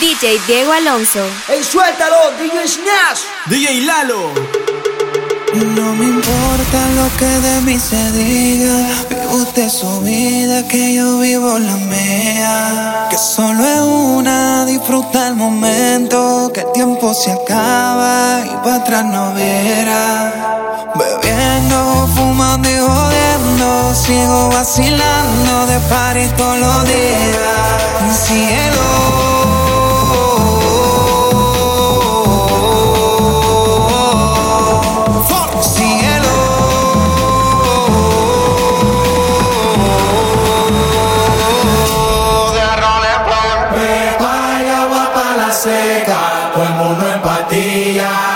DJ Diego Alonso. ¡Ey, suéltalo! DJ Snash. DJ Lalo. No me importa lo que de mí se diga. Vive usted su vida, que yo vivo la mía. Que solo es una, disfruta el momento. Que el tiempo se acaba y para atrás no viera. Bebiendo, fumando y jodiendo. Sigo vacilando de party todos los días. seca, tu el mundo empatía.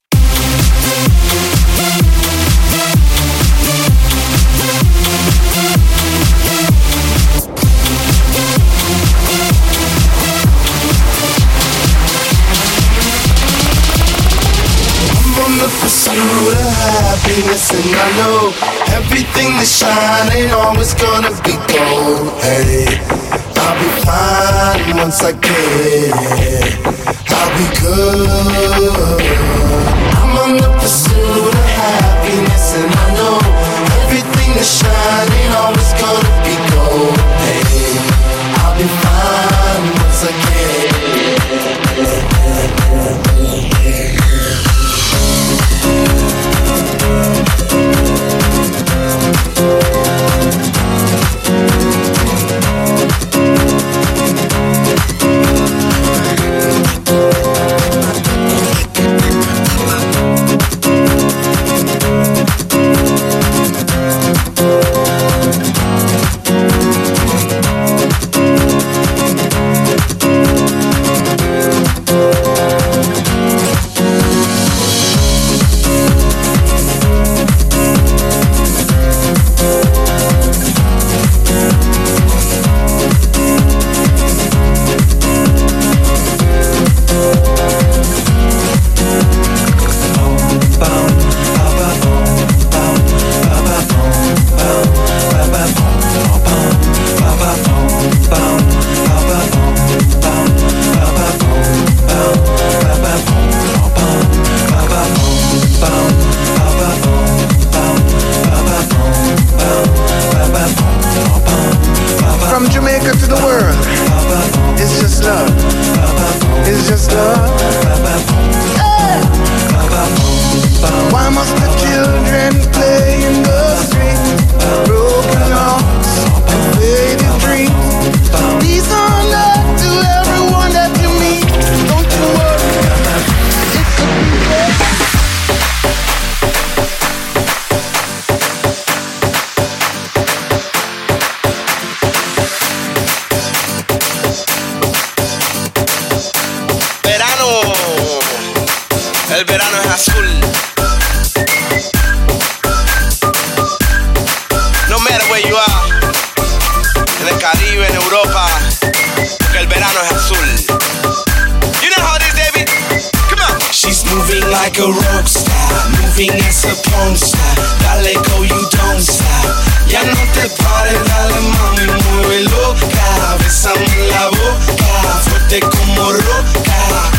The pursuit of happiness, and I know everything that shine ain't always gonna be gold. Hey, I'll be fine once I get it. I'll be good. I'm on the pursuit es azul. No matter where you are, en el Caribe, en Europa, que el verano es azul. You know how it is, David? Come on. She's moving like a rock star, moving as a porn star. Dale go, you don't stop. Ya no te pares, dale mami, mueve loca. Bésame en la boca, fuerte como roca.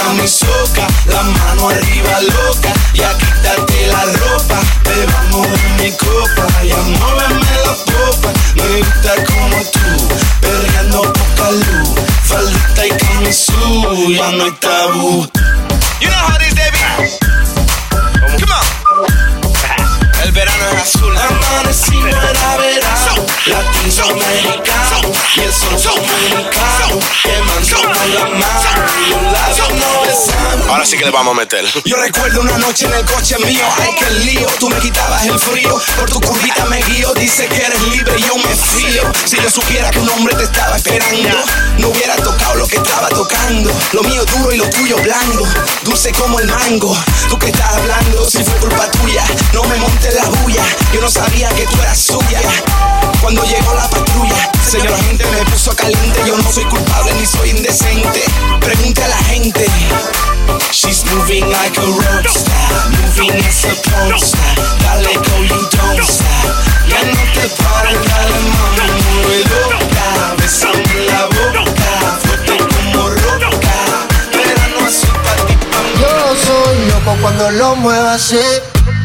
Baila mi soca. La mano arriba loca, ya quítate la ropa. Bebamos de mi copa, ya muéveme la popa. Me gusta como tú, perreando poca luz. Faldita y camisú, ya no hay tabú. You know how it is, David? El verano. Es azul. Amanecimos era verano, latinoamericano y el sol dominicano quemando con la mano y los labios no besando. Ahora sí que le vamos a meter. Yo recuerdo una noche en el coche mío, ay que lío, tú me quitabas el frío, por tu curvita me guío, dice que eres libre y yo me fío. Si yo supiera que un hombre te estaba esperando, no hubiera tocado lo que estaba tocando. Lo mío duro y lo tuyo blando, dulce como el mango. Tú que estás hablando, si fue culpa tuya, no me montes la bulla. Yo no sabía que tú eras suya. Cuando llegó la patrulla, señor agente me puso caliente. Yo no soy culpable ni soy indecente. Pregunte a la gente. She's moving like a rock star, moving as a porn star. Dale go, you don't stop. Ya no te pares, dale mami, mueve loca. Besame la boca, fuerte como roca. Verano azul pa' ti, pa' mí. Yo soy loco cuando lo muevas así,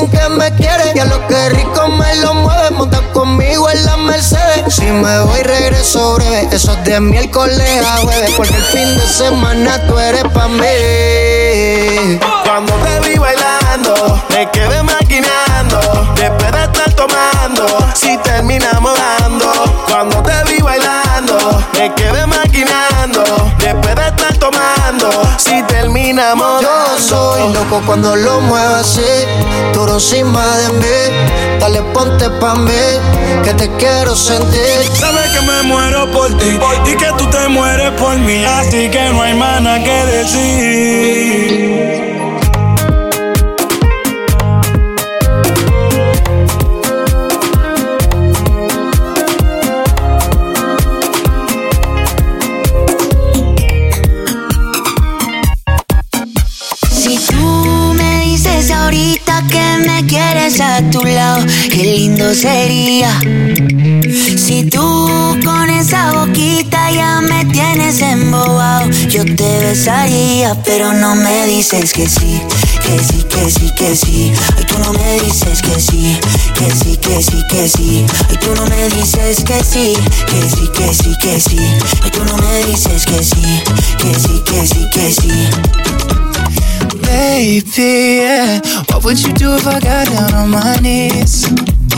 Dicen que me quieres. Y a lo que rico me lo mueves, monta conmigo en la Mercedes. Si me voy, regreso breve. Eso es de miércoles a jueves. Porque el fin de semana tú eres pa' mí. Cuando te vi bailando, me quedé maquinando. Después de estar tomando, si terminamos de estar tomando, si terminamos Yo soy loco cuando lo muevo así, duro encima de mí. Dale ponte pa' mí, que te quiero sentir. Sabes que me muero por ti y que tú te mueres por mí, así que no hay más nada que decir. Si tú con esa boquita ya me tienes embobado, yo te besaría, pero no me dices que sí, que sí, que sí, que sí. Ay, tú no me dices que sí, que sí, que sí, que sí. Ay, tú no me dices que sí, que sí, que sí, que sí. Ay, tú no me dices que sí, que sí, que sí, que sí. Baby, yeah. What would you do if I got down on my knees?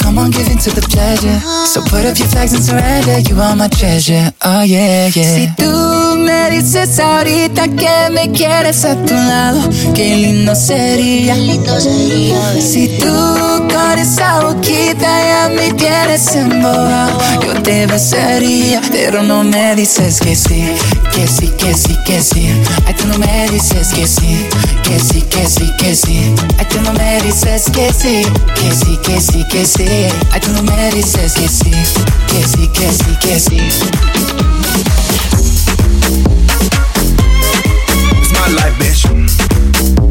Come on, give in to the pleasure. So put up your flags and surrender. You are my treasure. Oh yeah, yeah. Si tú me dices ahorita que me quieres a tu lado, qué lindo sería. Qué lindo sería. Si tú con esa boquita ya me tienes embobado, yo te besaría, pero no me dices que sí, que sí, que sí, que sí. Ay, tú no me dices que sí, que sí, que sí, que sí. Ay, tú no me dices que sí, que sí, que sí, que sí. Ay, tú no me dices que sí, que sí, que sí, que sí. It's my life, bitch.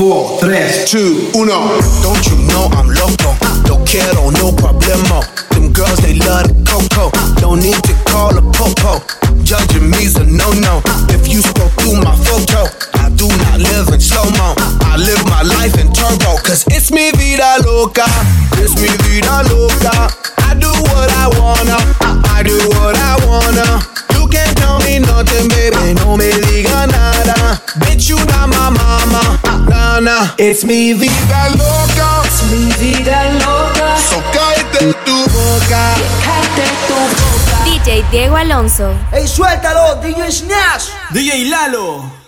Four, three, two, uno. Don't you know I'm loco, no quiero, no problemo. Them girls, they love the coco, no need to call a popo. Judging me's a no-no, if you scroll through my photo I do not live in slow-mo, I live my life in turbo Cause it's mi vida loca, it's mi vida loca. I do what I wanna. It's mi vida loca. Es mi vida loca. So cállate tu boca. Cállate tu boca. DJ Diego Alonso. ¡Ey, suéltalo! DJ Snash. DJ Lalo.